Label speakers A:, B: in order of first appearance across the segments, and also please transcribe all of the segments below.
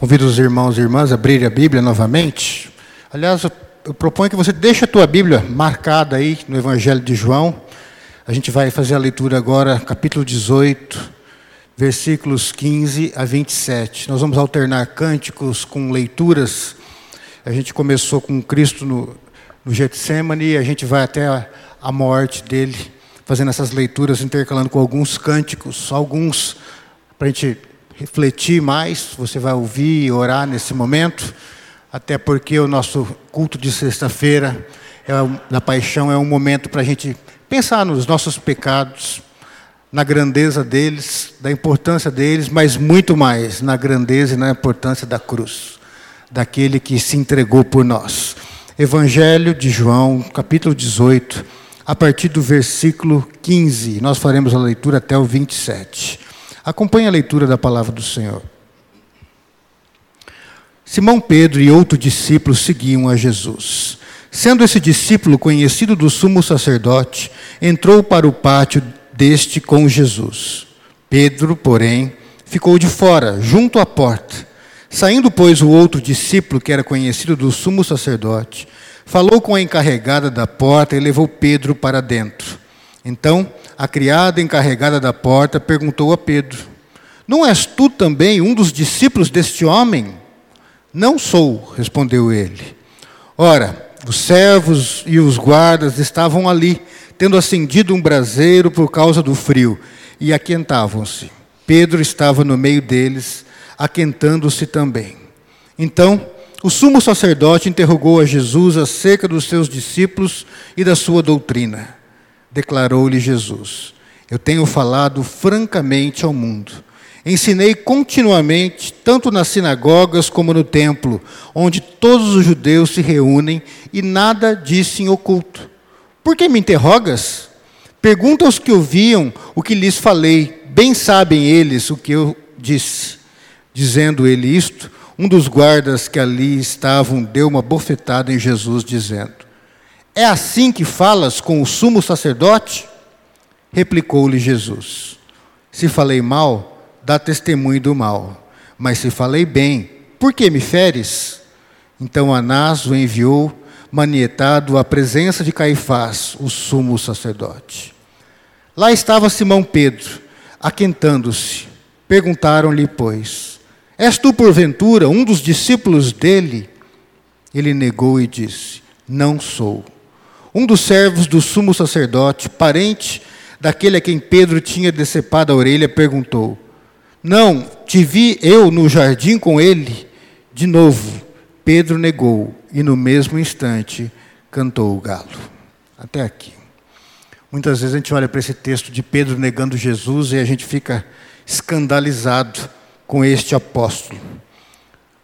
A: Convido os irmãos e irmãs a abrirem a Bíblia novamente. Aliás, eu proponho que você deixe a tua Bíblia marcada aí no Evangelho de João. A gente vai fazer a leitura agora, capítulo 18, versículos 15 a 27. Nós vamos alternar cânticos com leituras. A gente começou com Cristo no, no Getsemane e a gente vai até a, a morte dele, fazendo essas leituras, intercalando com alguns cânticos, alguns para a gente refletir mais, você vai ouvir e orar nesse momento, até porque o nosso culto de sexta-feira é, da paixão é um momento para a gente pensar nos nossos pecados, na grandeza deles, da importância deles, mas muito mais na grandeza e na importância da cruz, daquele que se entregou por nós. Evangelho de João, capítulo 18, a partir do versículo 15. Nós faremos a leitura até o 27. Acompanhe a leitura da palavra do Senhor. Simão Pedro e outro discípulo seguiam a Jesus. Sendo esse discípulo conhecido do sumo sacerdote, entrou para o pátio deste com Jesus. Pedro, porém, ficou de fora, junto à porta. Saindo, pois, o outro discípulo, que era conhecido do sumo sacerdote, falou com a encarregada da porta e levou Pedro para dentro. Então, a criada encarregada da porta perguntou a Pedro: Não és tu também um dos discípulos deste homem? Não sou, respondeu ele. Ora, os servos e os guardas estavam ali, tendo acendido um braseiro por causa do frio, e aquentavam-se. Pedro estava no meio deles, aquentando-se também. Então, o sumo sacerdote interrogou a Jesus acerca dos seus discípulos e da sua doutrina declarou-lhe Jesus: Eu tenho falado francamente ao mundo. Ensinei continuamente, tanto nas sinagogas como no templo, onde todos os judeus se reúnem, e nada disse em oculto. Por que me interrogas? Pergunta aos que ouviam o que lhes falei, bem sabem eles o que eu disse. Dizendo ele isto, um dos guardas que ali estavam deu uma bofetada em Jesus, dizendo: é assim que falas com o sumo sacerdote? Replicou-lhe Jesus: Se falei mal, dá testemunho do mal. Mas se falei bem, por que me feres? Então Anás o enviou, manietado, à presença de Caifás, o sumo sacerdote. Lá estava Simão Pedro, aquentando-se. Perguntaram-lhe, pois: És tu, porventura, um dos discípulos dele? Ele negou e disse: Não sou. Um dos servos do sumo sacerdote, parente daquele a quem Pedro tinha decepado a orelha, perguntou: Não, te vi eu no jardim com ele? De novo, Pedro negou e no mesmo instante cantou o galo. Até aqui. Muitas vezes a gente olha para esse texto de Pedro negando Jesus e a gente fica escandalizado com este apóstolo.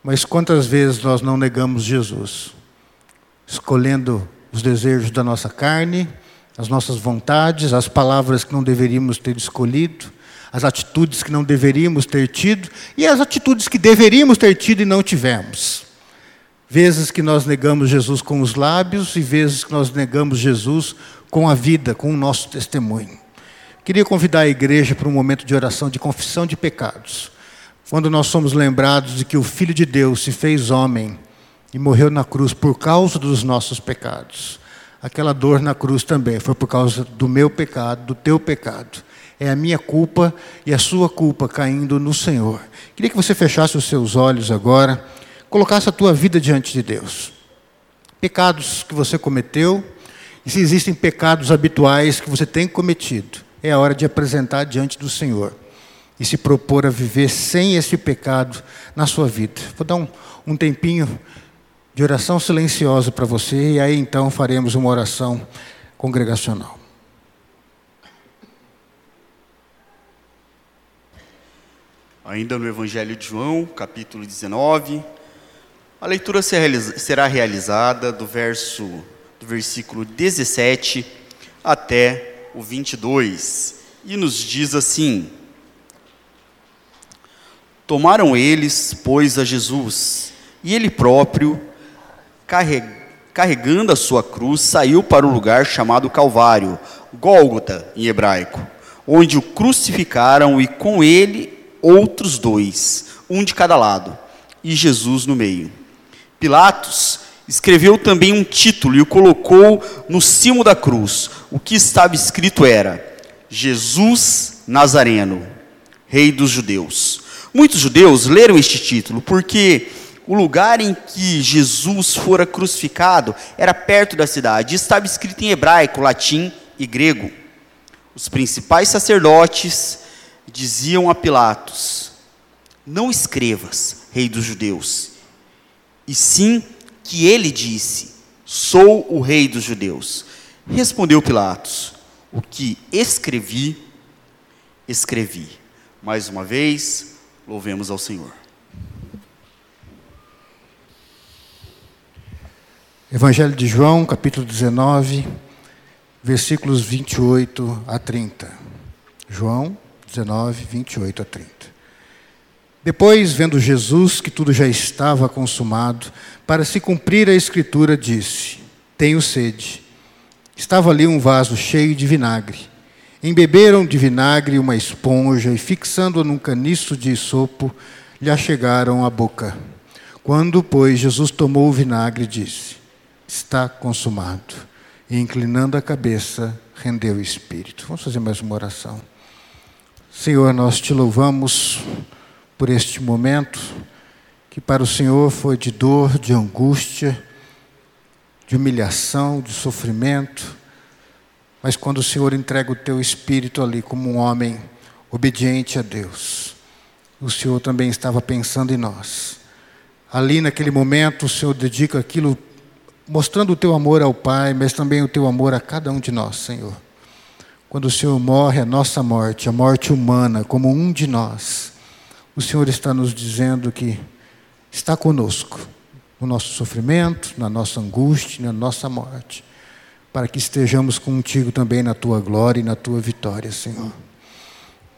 A: Mas quantas vezes nós não negamos Jesus, escolhendo os desejos da nossa carne, as nossas vontades, as palavras que não deveríamos ter escolhido, as atitudes que não deveríamos ter tido e as atitudes que deveríamos ter tido e não tivemos. Vezes que nós negamos Jesus com os lábios e vezes que nós negamos Jesus com a vida, com o nosso testemunho. Queria convidar a igreja para um momento de oração de confissão de pecados. Quando nós somos lembrados de que o Filho de Deus se fez homem e morreu na cruz por causa dos nossos pecados. Aquela dor na cruz também foi por causa do meu pecado, do teu pecado. É a minha culpa e a sua culpa caindo no Senhor. Queria que você fechasse os seus olhos agora, colocasse a tua vida diante de Deus. Pecados que você cometeu, e se existem pecados habituais que você tem cometido, é a hora de apresentar diante do Senhor e se propor a viver sem esse pecado na sua vida. Vou dar um, um tempinho de oração silenciosa para você, e aí então faremos uma oração congregacional.
B: Ainda no Evangelho de João, capítulo 19, a leitura será realizada do verso do versículo 17 até o 22, e nos diz assim: Tomaram eles, pois, a Jesus, e ele próprio carregando a sua cruz, saiu para o lugar chamado Calvário, Gólgota em hebraico, onde o crucificaram e com ele outros dois, um de cada lado. e Jesus no meio. Pilatos escreveu também um título e o colocou no cimo da cruz. O que estava escrito era: Jesus Nazareno, Rei dos Judeus. Muitos judeus leram este título porque o lugar em que Jesus fora crucificado era perto da cidade. Estava escrito em hebraico, latim e grego. Os principais sacerdotes diziam a Pilatos: Não escrevas, Rei dos Judeus, e sim que ele disse: Sou o Rei dos Judeus. Respondeu Pilatos: O que escrevi, escrevi. Mais uma vez, louvemos ao Senhor.
A: Evangelho de João, capítulo 19, versículos 28 a 30. João 19, 28 a 30. Depois, vendo Jesus que tudo já estava consumado, para se cumprir a escritura, disse: Tenho sede. Estava ali um vaso cheio de vinagre. Embeberam de vinagre uma esponja e, fixando-a num caniço de sopo, lhe achegaram à boca. Quando, pois, Jesus tomou o vinagre, disse: está consumado. E inclinando a cabeça, rendeu o espírito. Vamos fazer mais uma oração. Senhor, nós te louvamos por este momento que para o Senhor foi de dor, de angústia, de humilhação, de sofrimento. Mas quando o Senhor entrega o teu espírito ali como um homem obediente a Deus, o Senhor também estava pensando em nós. Ali naquele momento, o Senhor dedica aquilo mostrando o teu amor ao Pai, mas também o teu amor a cada um de nós, Senhor. Quando o Senhor morre a nossa morte, a morte humana, como um de nós, o Senhor está nos dizendo que está conosco no nosso sofrimento, na nossa angústia, na nossa morte, para que estejamos contigo também na tua glória e na tua vitória, Senhor.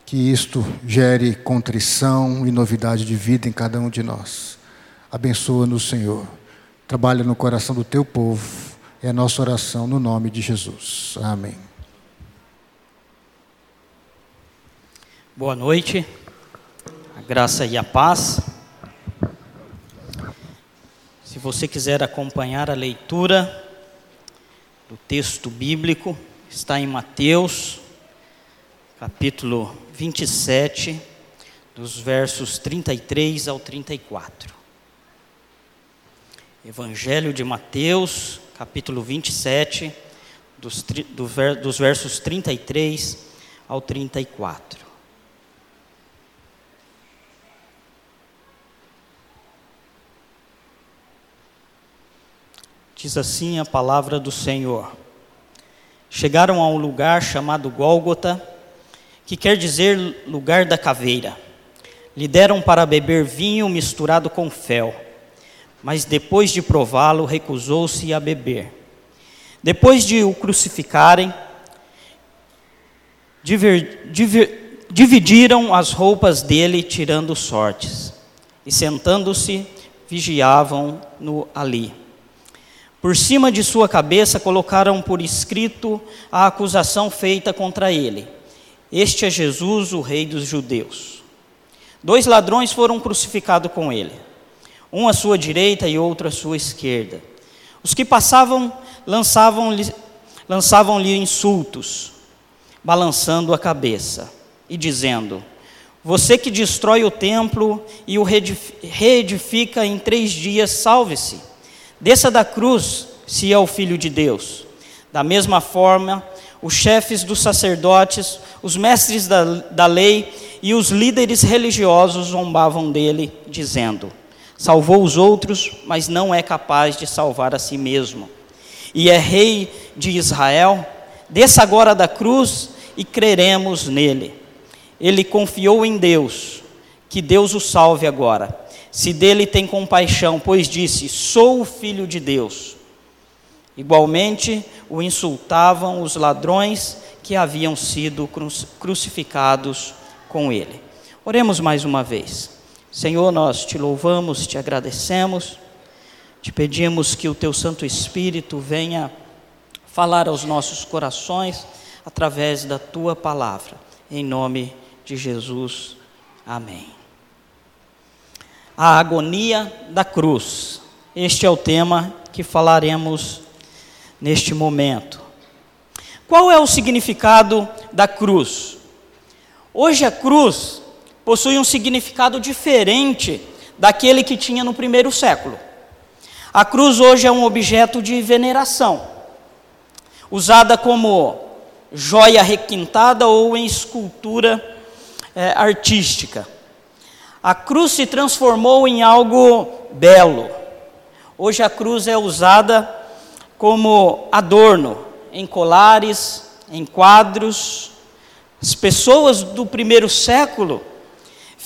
A: Que isto gere contrição e novidade de vida em cada um de nós. Abençoa-nos, Senhor trabalha no coração do teu povo. É a nossa oração no nome de Jesus. Amém.
C: Boa noite, a graça e a paz. Se você quiser acompanhar a leitura do texto bíblico, está em Mateus, capítulo 27, dos versos 33 ao 34. Evangelho de Mateus, capítulo 27, dos, do, dos versos 33 ao 34. Diz assim a palavra do Senhor. Chegaram a um lugar chamado Gólgota, que quer dizer lugar da caveira. Lhe deram para beber vinho misturado com fel mas depois de prová-lo, recusou-se a beber. Depois de o crucificarem, diver, diver, dividiram as roupas dele, tirando sortes, e sentando-se, vigiavam-no ali. Por cima de sua cabeça colocaram por escrito a acusação feita contra ele: Este é Jesus, o Rei dos Judeus. Dois ladrões foram crucificados com ele um à sua direita e outro à sua esquerda. Os que passavam lançavam-lhe lançavam insultos, balançando a cabeça e dizendo: Você que destrói o templo e o reedifica em três dias, salve-se. Desça da cruz, se é o Filho de Deus. Da mesma forma, os chefes dos sacerdotes, os mestres da, da lei e os líderes religiosos zombavam dele, dizendo: Salvou os outros, mas não é capaz de salvar a si mesmo. E é rei de Israel, desça agora da cruz e creremos nele. Ele confiou em Deus, que Deus o salve agora. Se dele tem compaixão, pois disse: Sou o filho de Deus. Igualmente o insultavam os ladrões que haviam sido crucificados com ele. Oremos mais uma vez. Senhor, nós te louvamos, te agradecemos, te pedimos que o teu Santo Espírito venha falar aos nossos corações através da tua palavra. Em nome de Jesus. Amém. a agonia da cruz. Este é o tema que falaremos neste momento. Qual é o significado da cruz? Hoje a cruz possui um significado diferente daquele que tinha no primeiro século. A cruz hoje é um objeto de veneração, usada como joia requintada ou em escultura é, artística. A cruz se transformou em algo belo. Hoje a cruz é usada como adorno em colares, em quadros. As pessoas do primeiro século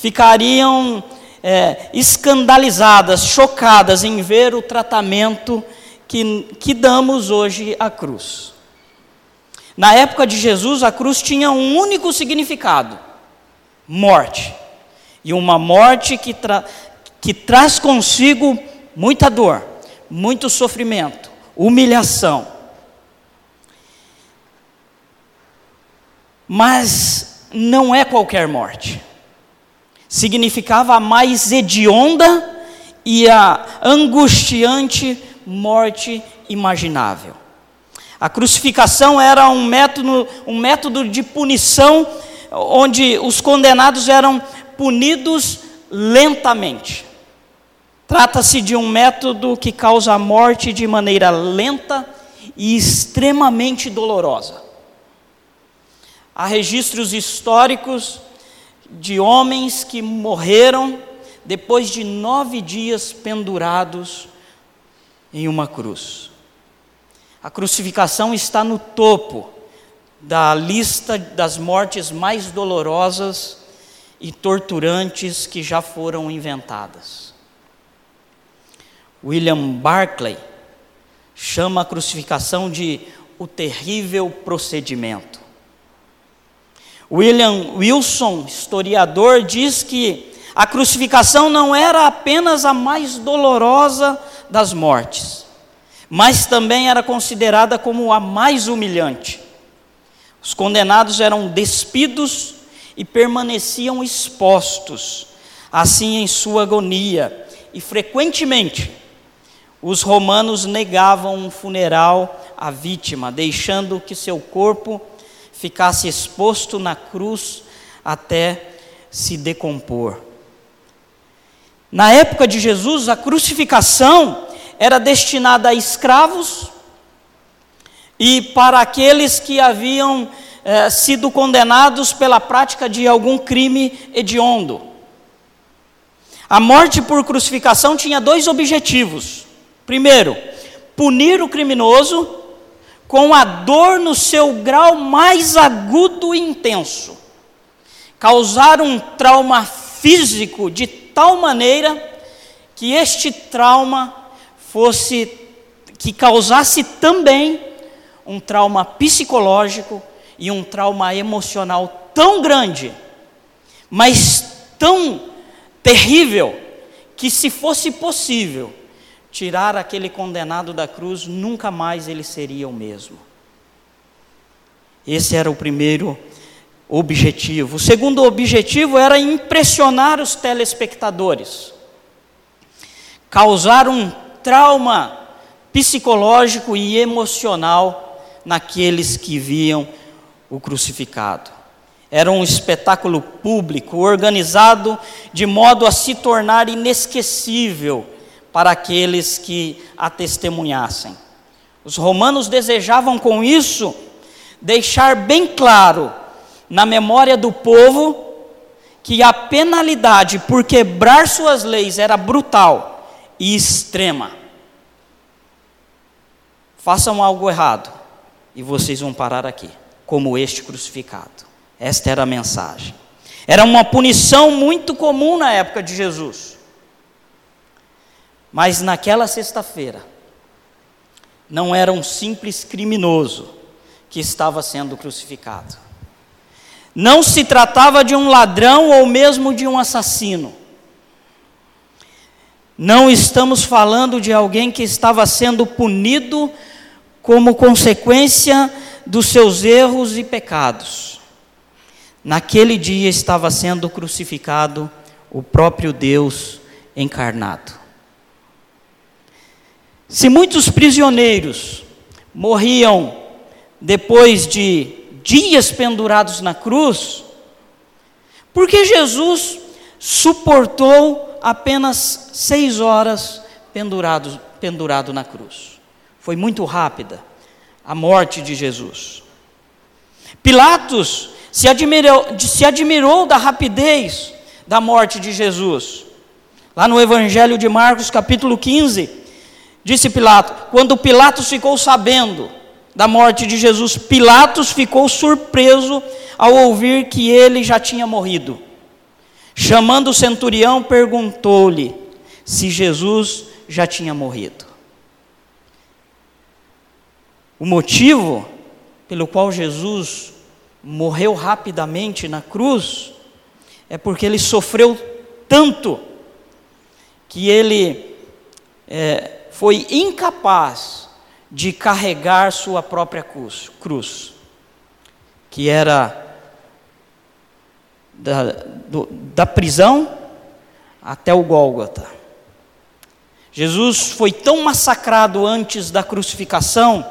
C: ficariam é, escandalizadas, chocadas em ver o tratamento que, que damos hoje à cruz. Na época de Jesus, a cruz tinha um único significado: morte. E uma morte que, tra que traz consigo muita dor, muito sofrimento, humilhação. Mas não é qualquer morte. Significava a mais hedionda e a angustiante morte imaginável. A crucificação era um método, um método de punição onde os condenados eram punidos lentamente. Trata-se de um método que causa a morte de maneira lenta e extremamente dolorosa. Há registros históricos de homens que morreram depois de nove dias pendurados em uma cruz. A crucificação está no topo da lista das mortes mais dolorosas e torturantes que já foram inventadas. William Barclay chama a crucificação de o terrível procedimento. William Wilson, historiador, diz que a crucificação não era apenas a mais dolorosa das mortes, mas também era considerada como a mais humilhante. Os condenados eram despidos e permaneciam expostos, assim em sua agonia, e frequentemente os romanos negavam um funeral à vítima, deixando que seu corpo ficasse exposto na cruz até se decompor. Na época de Jesus, a crucificação era destinada a escravos e para aqueles que haviam eh, sido condenados pela prática de algum crime hediondo. A morte por crucificação tinha dois objetivos. Primeiro, punir o criminoso com a dor no seu grau mais agudo e intenso, causar um trauma físico de tal maneira que este trauma fosse que causasse também um trauma psicológico e um trauma emocional tão grande, mas tão terrível, que se fosse possível tirar aquele condenado da cruz, nunca mais ele seria o mesmo. Esse era o primeiro objetivo. O segundo objetivo era impressionar os telespectadores, causar um trauma psicológico e emocional naqueles que viam o crucificado. Era um espetáculo público, organizado de modo a se tornar inesquecível para aqueles que a testemunhassem. Os romanos desejavam com isso deixar bem claro na memória do povo que a penalidade por quebrar suas leis era brutal e extrema. Façam algo errado e vocês vão parar aqui como este crucificado. Esta era a mensagem. Era uma punição muito comum na época de Jesus. Mas naquela sexta-feira, não era um simples criminoso que estava sendo crucificado. Não se tratava de um ladrão ou mesmo de um assassino. Não estamos falando de alguém que estava sendo punido como consequência dos seus erros e pecados. Naquele dia estava sendo crucificado o próprio Deus encarnado. Se muitos prisioneiros morriam depois de dias pendurados na cruz, por que Jesus suportou apenas seis horas pendurado, pendurado na cruz? Foi muito rápida a morte de Jesus. Pilatos se admirou, se admirou da rapidez da morte de Jesus. Lá no Evangelho de Marcos, capítulo 15, disse Pilatos: quando Pilatos ficou sabendo da morte de Jesus, Pilatos ficou surpreso ao ouvir que ele já tinha morrido. Chamando o centurião, perguntou-lhe se Jesus já tinha morrido. O motivo pelo qual Jesus morreu rapidamente na cruz é porque ele sofreu tanto que ele é, foi incapaz de carregar sua própria cruz, cruz que era da, do, da prisão até o Gólgota. Jesus foi tão massacrado antes da crucificação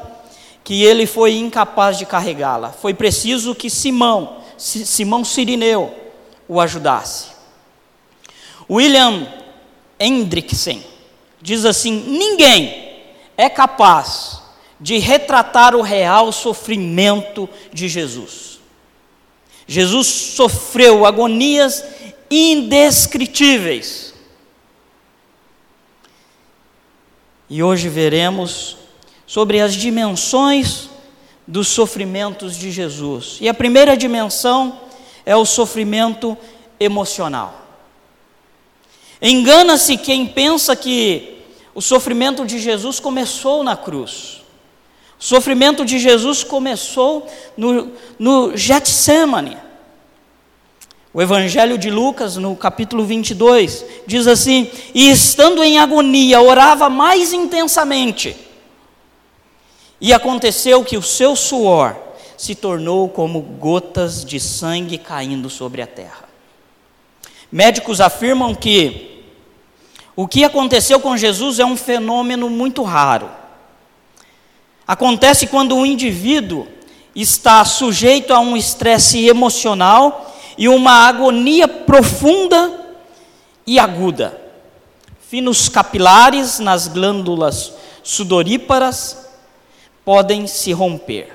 C: que ele foi incapaz de carregá-la. Foi preciso que Simão, Simão Sirineu, o ajudasse. William Hendrickson diz assim: ninguém é capaz de retratar o real sofrimento de Jesus. Jesus sofreu agonias indescritíveis. E hoje veremos sobre as dimensões dos sofrimentos de Jesus. E a primeira dimensão é o sofrimento emocional. Engana-se quem pensa que o sofrimento de Jesus começou na cruz. O sofrimento de Jesus começou no, no Getsemane. O Evangelho de Lucas, no capítulo 22, diz assim: E estando em agonia, orava mais intensamente. E aconteceu que o seu suor se tornou como gotas de sangue caindo sobre a terra. Médicos afirmam que o que aconteceu com Jesus é um fenômeno muito raro. Acontece quando o indivíduo está sujeito a um estresse emocional e uma agonia profunda e aguda. Finos capilares nas glândulas sudoríparas podem se romper.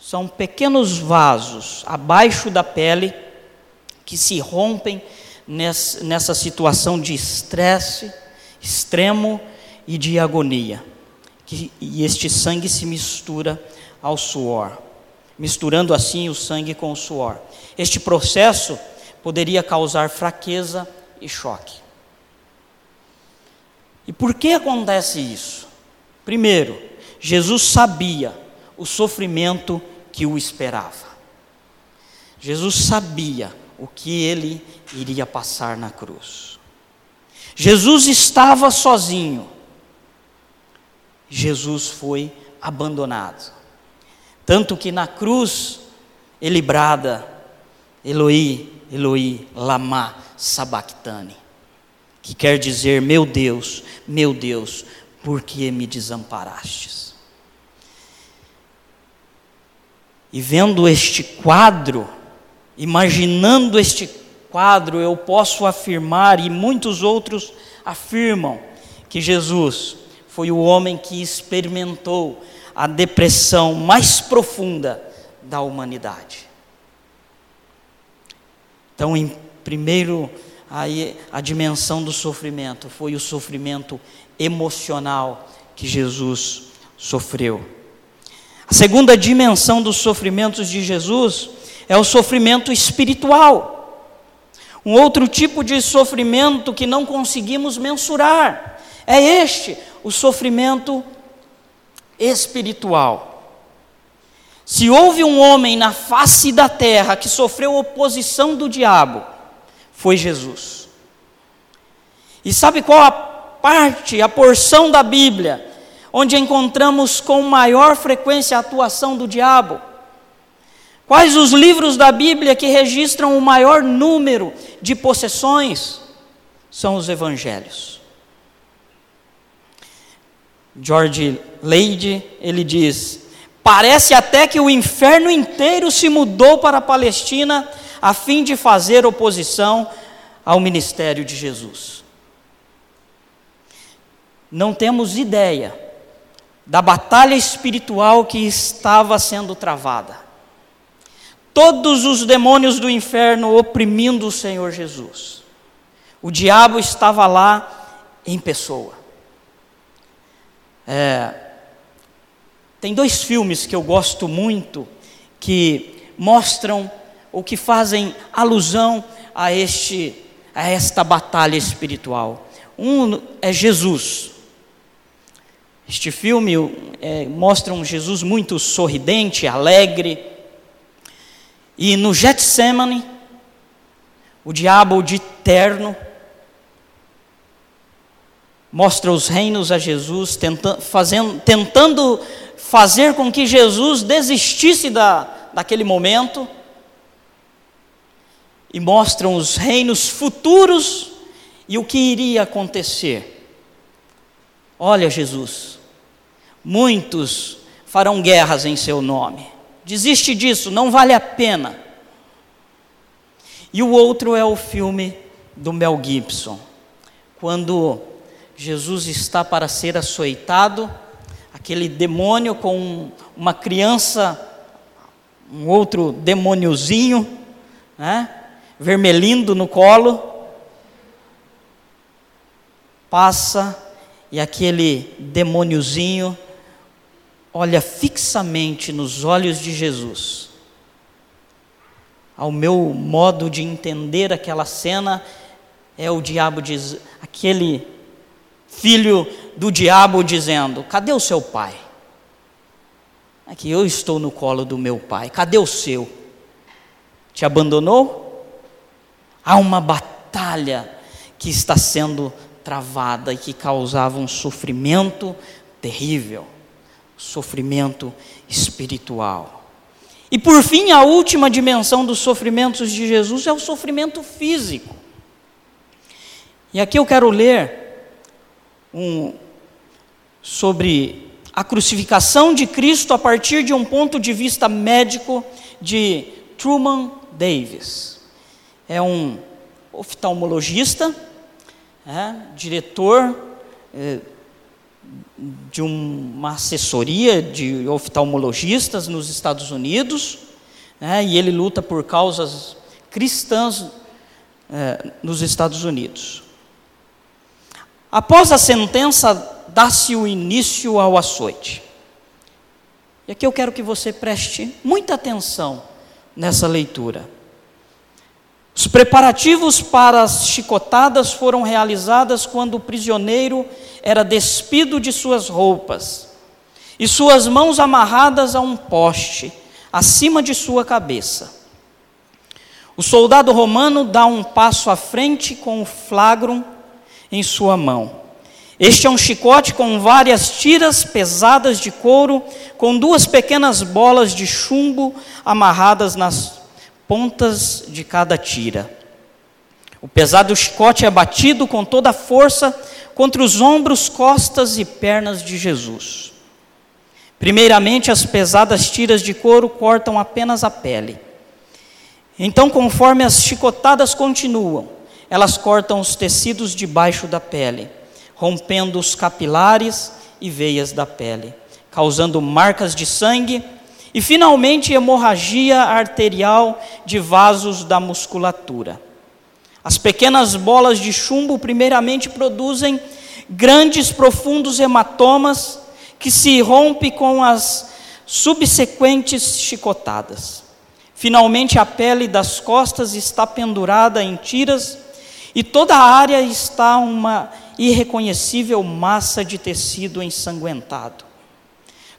C: São pequenos vasos abaixo da pele que se rompem nessa situação de estresse extremo e de agonia. Que, e este sangue se mistura ao suor, misturando assim o sangue com o suor. Este processo poderia causar fraqueza e choque. E por que acontece isso? Primeiro, Jesus sabia o sofrimento que o esperava. Jesus sabia o que ele iria passar na cruz. Jesus estava sozinho. Jesus foi abandonado. Tanto que na cruz ele brada: Eloi, Eloi, lama sabachthani, que quer dizer: Meu Deus, meu Deus, por que me desamparastes? E vendo este quadro, Imaginando este quadro, eu posso afirmar, e muitos outros afirmam, que Jesus foi o homem que experimentou a depressão mais profunda da humanidade. Então, em primeiro, aí a dimensão do sofrimento foi o sofrimento emocional que Jesus sofreu. A segunda dimensão dos sofrimentos de Jesus é o sofrimento espiritual. Um outro tipo de sofrimento que não conseguimos mensurar é este, o sofrimento espiritual. Se houve um homem na face da terra que sofreu oposição do diabo, foi Jesus. E sabe qual a parte, a porção da Bíblia, onde encontramos com maior frequência a atuação do diabo? Quais os livros da Bíblia que registram o maior número de possessões? são os evangelhos. George Leide, ele diz: Parece até que o inferno inteiro se mudou para a Palestina a fim de fazer oposição ao ministério de Jesus. Não temos ideia da batalha espiritual que estava sendo travada. Todos os demônios do inferno oprimindo o Senhor Jesus. O diabo estava lá em pessoa. É, tem dois filmes que eu gosto muito que mostram ou que fazem alusão a este a esta batalha espiritual. Um é Jesus, este filme é, mostra um Jesus muito sorridente, alegre. E no Getsemane, o diabo de terno mostra os reinos a Jesus, tenta, fazendo, tentando fazer com que Jesus desistisse da, daquele momento. E mostram os reinos futuros e o que iria acontecer. Olha, Jesus, muitos farão guerras em seu nome. Desiste disso, não vale a pena. E o outro é o filme do Mel Gibson, quando Jesus está para ser açoitado, aquele demônio com uma criança, um outro demôniozinho, né, vermelhindo no colo, passa e aquele demôniozinho olha fixamente nos olhos de Jesus. Ao meu modo de entender aquela cena, é o diabo diz, aquele filho do diabo dizendo: Cadê o seu pai? Aqui eu estou no colo do meu pai. Cadê o seu? Te abandonou? Há uma batalha que está sendo travada e que causava um sofrimento terrível sofrimento espiritual. E por fim, a última dimensão dos sofrimentos de Jesus é o sofrimento físico. E aqui eu quero ler um, sobre a crucificação de Cristo a partir de um ponto de vista médico de Truman Davis. É um oftalmologista, é, diretor. É, de uma assessoria de oftalmologistas nos Estados Unidos, né, e ele luta por causas cristãs é, nos Estados Unidos. Após a sentença, dá-se o início ao açoite. E aqui eu quero que você preste muita atenção nessa leitura. Os preparativos para as chicotadas foram realizadas quando o prisioneiro era despido de suas roupas e suas mãos amarradas a um poste acima de sua cabeça. O soldado romano dá um passo à frente com o flagrum em sua mão. Este é um chicote com várias tiras pesadas de couro, com duas pequenas bolas de chumbo amarradas nas pontas de cada tira. O pesado chicote é batido com toda a força contra os ombros, costas e pernas de Jesus. Primeiramente, as pesadas tiras de couro cortam apenas a pele. Então, conforme as chicotadas continuam, elas cortam os tecidos debaixo da pele, rompendo os capilares e veias da pele, causando marcas de sangue e finalmente, hemorragia arterial de vasos da musculatura. As pequenas bolas de chumbo, primeiramente, produzem grandes, profundos hematomas que se rompem com as subsequentes chicotadas. Finalmente, a pele das costas está pendurada em tiras e toda a área está uma irreconhecível massa de tecido ensanguentado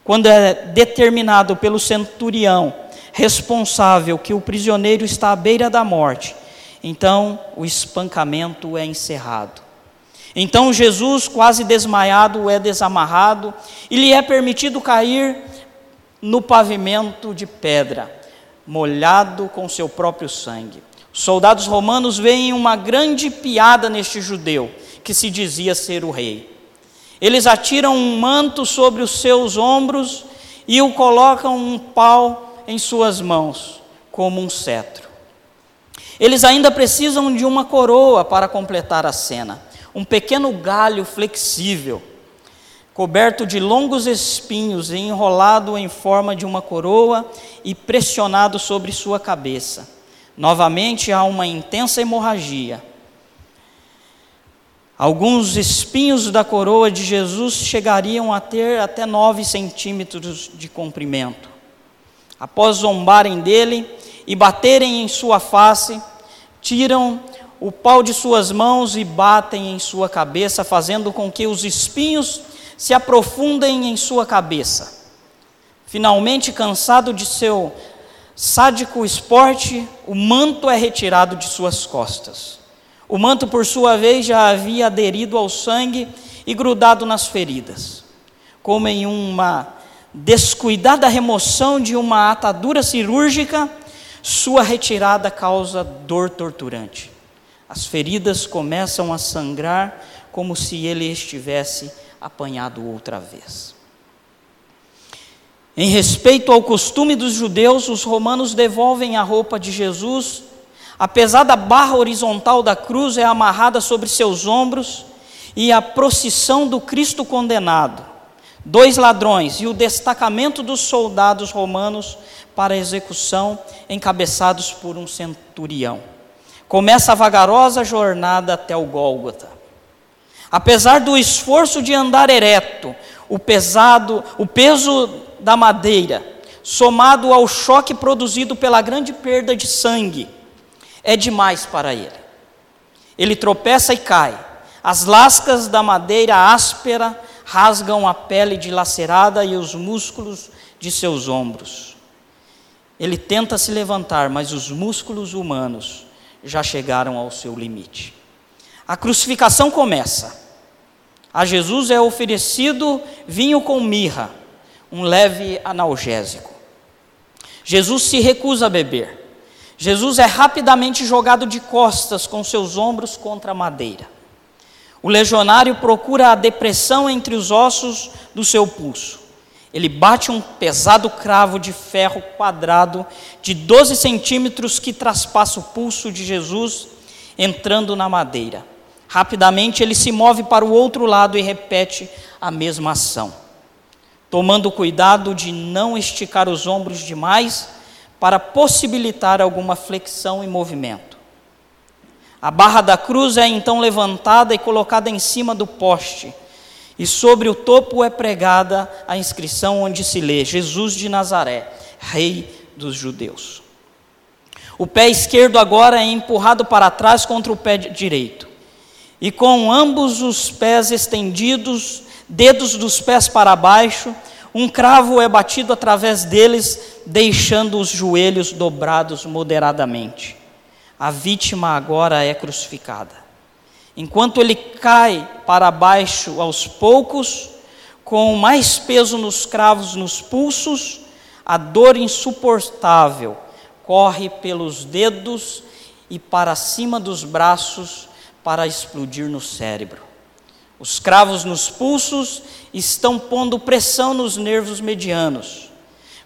C: quando é determinado pelo centurião responsável que o prisioneiro está à beira da morte, então o espancamento é encerrado. Então Jesus, quase desmaiado, é desamarrado e lhe é permitido cair no pavimento de pedra, molhado com seu próprio sangue. Os soldados romanos veem uma grande piada neste judeu, que se dizia ser o rei. Eles atiram um manto sobre os seus ombros e o colocam um pau em suas mãos, como um cetro. Eles ainda precisam de uma coroa para completar a cena, um pequeno galho flexível, coberto de longos espinhos e enrolado em forma de uma coroa e pressionado sobre sua cabeça. Novamente há uma intensa hemorragia. Alguns espinhos da coroa de Jesus chegariam a ter até nove centímetros de comprimento. Após zombarem dele e baterem em sua face, tiram o pau de suas mãos e batem em sua cabeça, fazendo com que os espinhos se aprofundem em sua cabeça. Finalmente, cansado de seu sádico esporte, o manto é retirado de suas costas. O manto, por sua vez, já havia aderido ao sangue e grudado nas feridas. Como em uma descuidada remoção de uma atadura cirúrgica, sua retirada causa dor torturante. As feridas começam a sangrar como se ele estivesse apanhado outra vez. Em respeito ao costume dos judeus, os romanos devolvem a roupa de Jesus. A pesada barra horizontal da cruz é amarrada sobre seus ombros e a procissão do Cristo condenado. Dois ladrões e o destacamento dos soldados romanos para execução, encabeçados por um centurião. Começa a vagarosa jornada até o Gólgota. Apesar do esforço de andar ereto, o pesado, o peso da madeira, somado ao choque produzido pela grande perda de sangue, é demais para ele. Ele tropeça e cai. As lascas da madeira áspera rasgam a pele dilacerada e os músculos de seus ombros. Ele tenta se levantar, mas os músculos humanos já chegaram ao seu limite. A crucificação começa. A Jesus é oferecido vinho com mirra, um leve analgésico. Jesus se recusa a beber. Jesus é rapidamente jogado de costas com seus ombros contra a madeira. O legionário procura a depressão entre os ossos do seu pulso. Ele bate um pesado cravo de ferro quadrado de 12 centímetros que traspassa o pulso de Jesus, entrando na madeira. Rapidamente ele se move para o outro lado e repete a mesma ação, tomando cuidado de não esticar os ombros demais para possibilitar alguma flexão e movimento. A barra da cruz é então levantada e colocada em cima do poste e sobre o topo é pregada a inscrição onde se lê: Jesus de Nazaré, Rei dos Judeus. O pé esquerdo agora é empurrado para trás contra o pé direito. E com ambos os pés estendidos, dedos dos pés para baixo, um cravo é batido através deles, deixando os joelhos dobrados moderadamente. A vítima agora é crucificada. Enquanto ele cai para baixo aos poucos, com mais peso nos cravos nos pulsos, a dor insuportável corre pelos dedos e para cima dos braços para explodir no cérebro. Os cravos nos pulsos estão pondo pressão nos nervos medianos.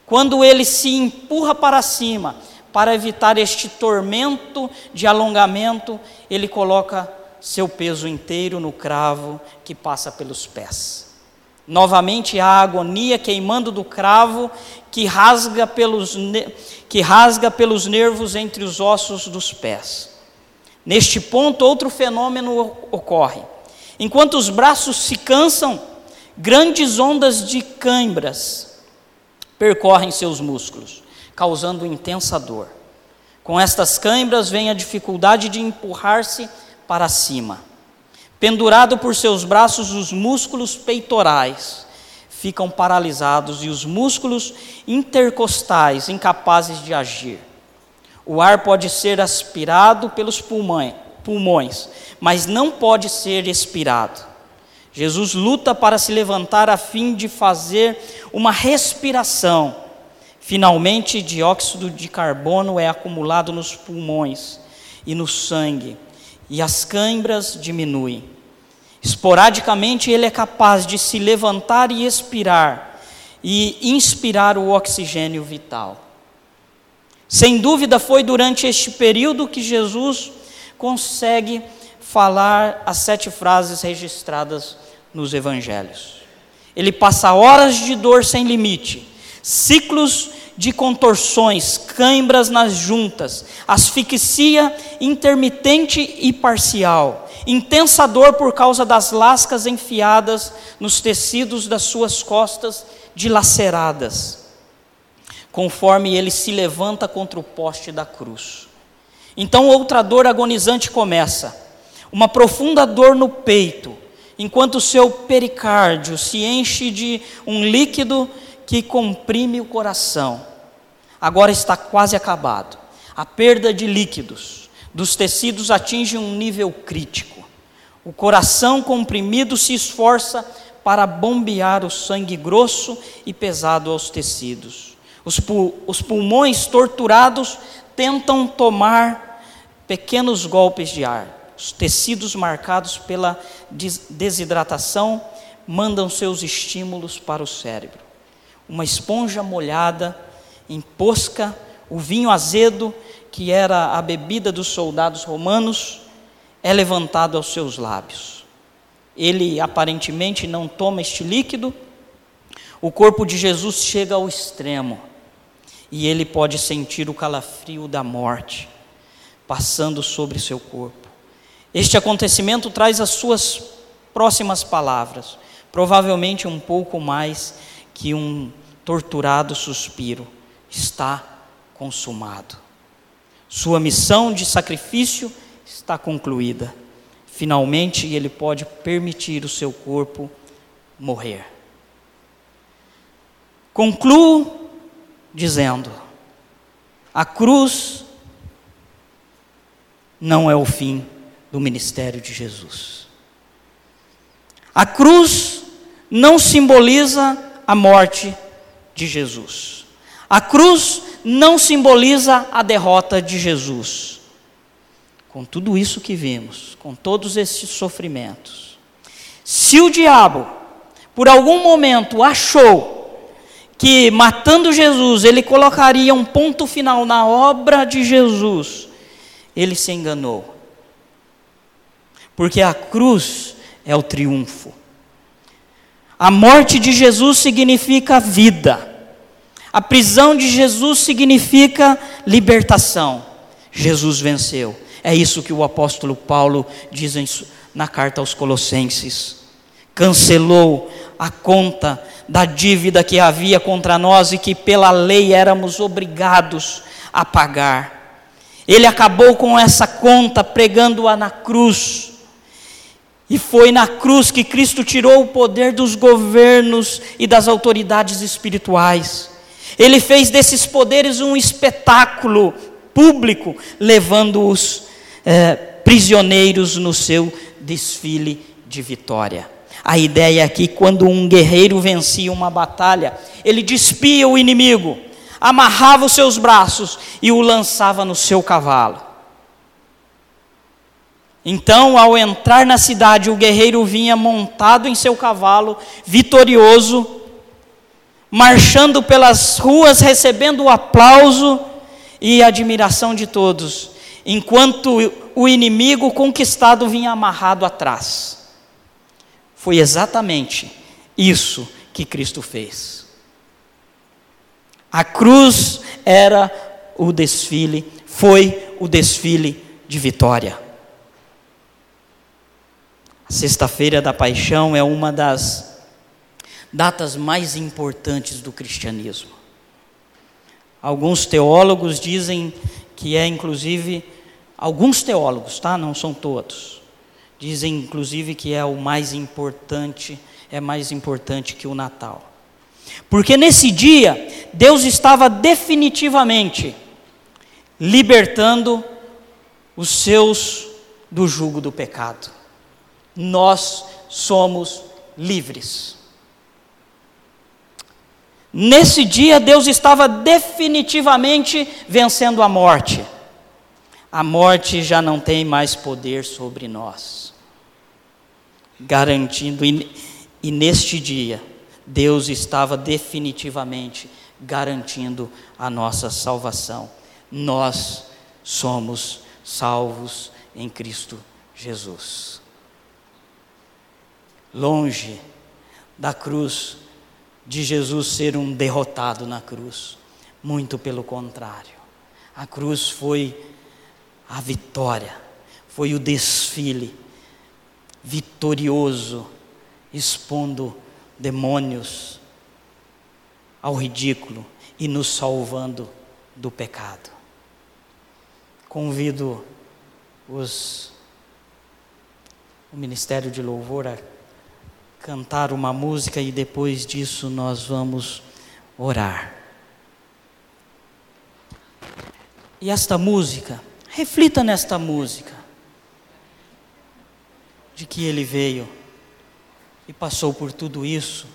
C: Quando ele se empurra para cima, para evitar este tormento de alongamento, ele coloca seu peso inteiro no cravo que passa pelos pés. Novamente a agonia queimando do cravo que rasga pelos, que rasga pelos nervos entre os ossos dos pés. Neste ponto, outro fenômeno ocorre. Enquanto os braços se cansam, grandes ondas de cãibras percorrem seus músculos, causando intensa dor. Com estas cãibras vem a dificuldade de empurrar-se para cima. Pendurado por seus braços, os músculos peitorais ficam paralisados e os músculos intercostais incapazes de agir. O ar pode ser aspirado pelos pulmões, mas não pode ser expirado. Jesus luta para se levantar a fim de fazer uma respiração. Finalmente, dióxido de carbono é acumulado nos pulmões e no sangue, e as câimbras diminuem. Esporadicamente, ele é capaz de se levantar e expirar, e inspirar o oxigênio vital. Sem dúvida, foi durante este período que Jesus consegue falar as sete frases registradas nos evangelhos. Ele passa horas de dor sem limite, ciclos de contorções, cãibras nas juntas, asfixia intermitente e parcial, intensa dor por causa das lascas enfiadas nos tecidos das suas costas dilaceradas, conforme ele se levanta contra o poste da cruz. Então outra dor agonizante começa, uma profunda dor no peito, enquanto o seu pericárdio se enche de um líquido que comprime o coração. Agora está quase acabado. A perda de líquidos dos tecidos atinge um nível crítico. O coração comprimido se esforça para bombear o sangue grosso e pesado aos tecidos. Os, os pulmões torturados tentam tomar pequenos golpes de ar. Os tecidos marcados pela desidratação mandam seus estímulos para o cérebro uma esponja molhada emposca o vinho azedo, que era a bebida dos soldados romanos, é levantado aos seus lábios. Ele aparentemente não toma este líquido, o corpo de Jesus chega ao extremo e ele pode sentir o calafrio da morte passando sobre seu corpo. Este acontecimento traz as suas próximas palavras, provavelmente um pouco mais que um torturado suspiro: está consumado. Sua missão de sacrifício está concluída. Finalmente, ele pode permitir o seu corpo morrer. Concluo dizendo: a cruz não é o fim do ministério de Jesus. A cruz não simboliza a morte de Jesus. A cruz não simboliza a derrota de Jesus. Com tudo isso que vimos, com todos esses sofrimentos, se o diabo, por algum momento, achou que matando Jesus ele colocaria um ponto final na obra de Jesus, ele se enganou. Porque a cruz é o triunfo. A morte de Jesus significa vida. A prisão de Jesus significa libertação. Jesus venceu. É isso que o apóstolo Paulo diz na carta aos Colossenses. Cancelou a conta da dívida que havia contra nós e que pela lei éramos obrigados a pagar. Ele acabou com essa conta pregando-a na cruz. E foi na cruz que Cristo tirou o poder dos governos e das autoridades espirituais. Ele fez desses poderes um espetáculo público, levando-os eh, prisioneiros no seu desfile de vitória. A ideia é que quando um guerreiro vencia uma batalha, ele despia o inimigo, amarrava os seus braços e o lançava no seu cavalo. Então, ao entrar na cidade, o guerreiro vinha montado em seu cavalo, vitorioso, marchando pelas ruas, recebendo o aplauso e admiração de todos, enquanto o inimigo conquistado vinha amarrado atrás. Foi exatamente isso que Cristo fez. A cruz era o desfile, foi o desfile de vitória. Sexta-feira da Paixão é uma das datas mais importantes do cristianismo. Alguns teólogos dizem que é inclusive alguns teólogos, tá? Não são todos. Dizem inclusive que é o mais importante, é mais importante que o Natal. Porque nesse dia Deus estava definitivamente libertando os seus do jugo do pecado nós somos livres. Nesse dia, Deus estava definitivamente vencendo a morte. a morte já não tem mais poder sobre nós. Garantindo, e, e neste dia, Deus estava definitivamente garantindo a nossa salvação. Nós somos salvos em Cristo Jesus. Longe da cruz, de Jesus ser um derrotado na cruz, muito pelo contrário. A cruz foi a vitória, foi o desfile vitorioso, expondo demônios ao ridículo e nos salvando do pecado. Convido os, o Ministério de Louvor a cantar uma música e depois disso nós vamos orar. E esta música, reflita nesta música, de que ele veio e passou por tudo isso,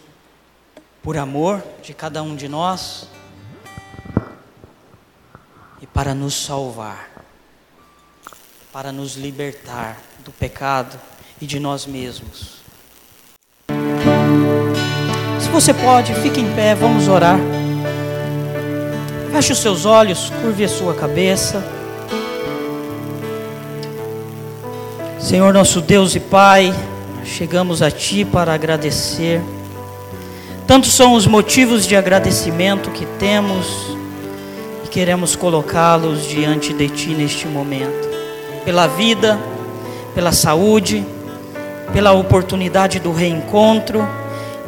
C: por amor de cada um de nós e para nos salvar para nos libertar do pecado e de nós mesmos. Se você pode, fique em pé, vamos orar. Feche os seus olhos, curve a sua cabeça. Senhor nosso Deus e Pai, chegamos a Ti para agradecer. Tantos são os motivos de agradecimento que temos e queremos colocá-los diante de Ti neste momento pela vida, pela saúde, pela oportunidade do reencontro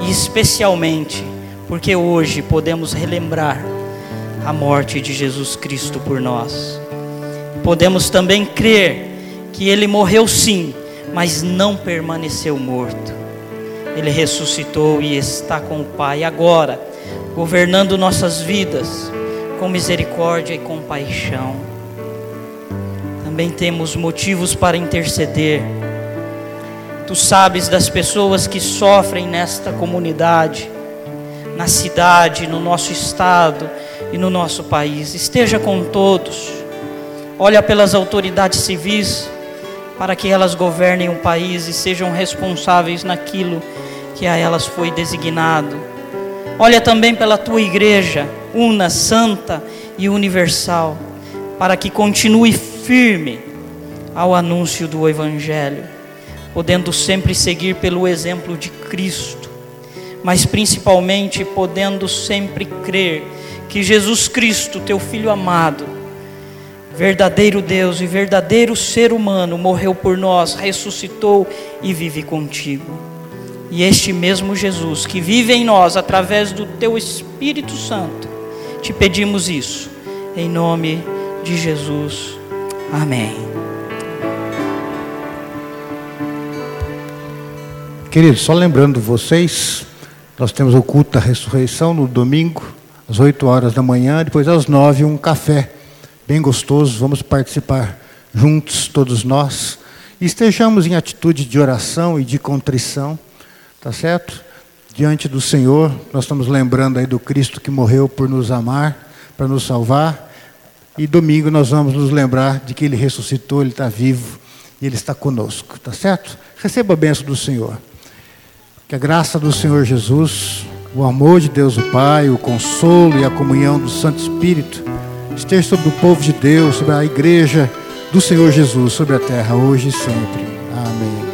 C: e especialmente porque hoje podemos relembrar a morte de Jesus Cristo por nós. Podemos também crer que ele morreu sim, mas não permaneceu morto. Ele ressuscitou e está com o Pai agora, governando nossas vidas com misericórdia e compaixão também temos motivos para interceder. Tu sabes das pessoas que sofrem nesta comunidade, na cidade, no nosso estado e no nosso país. Esteja com todos. Olha pelas autoridades civis para que elas governem o país e sejam responsáveis naquilo que a elas foi designado. Olha também pela tua igreja, una, santa e universal, para que continue firme ao anúncio do Evangelho, podendo sempre seguir pelo exemplo de Cristo, mas principalmente podendo sempre crer que Jesus Cristo, teu Filho amado, verdadeiro Deus e verdadeiro ser humano, morreu por nós, ressuscitou e vive contigo. E este mesmo Jesus que vive em nós através do teu Espírito Santo, te pedimos isso, em nome de Jesus. Amém.
A: Queridos, só lembrando vocês, nós temos o culto da ressurreição no domingo, às 8 horas da manhã, depois às 9 um café bem gostoso, vamos participar juntos, todos nós, e estejamos em atitude de oração e de contrição, tá certo? Diante do Senhor, nós estamos lembrando aí do Cristo que morreu por nos amar, para nos salvar, e domingo nós vamos nos lembrar de que Ele ressuscitou, Ele está vivo e Ele está conosco, tá certo? Receba a bênção do Senhor. Que a graça do Senhor Jesus, o amor de Deus o Pai, o consolo e a comunhão do Santo Espírito esteja sobre o povo de Deus, sobre a igreja do Senhor Jesus, sobre a terra, hoje e sempre. Amém.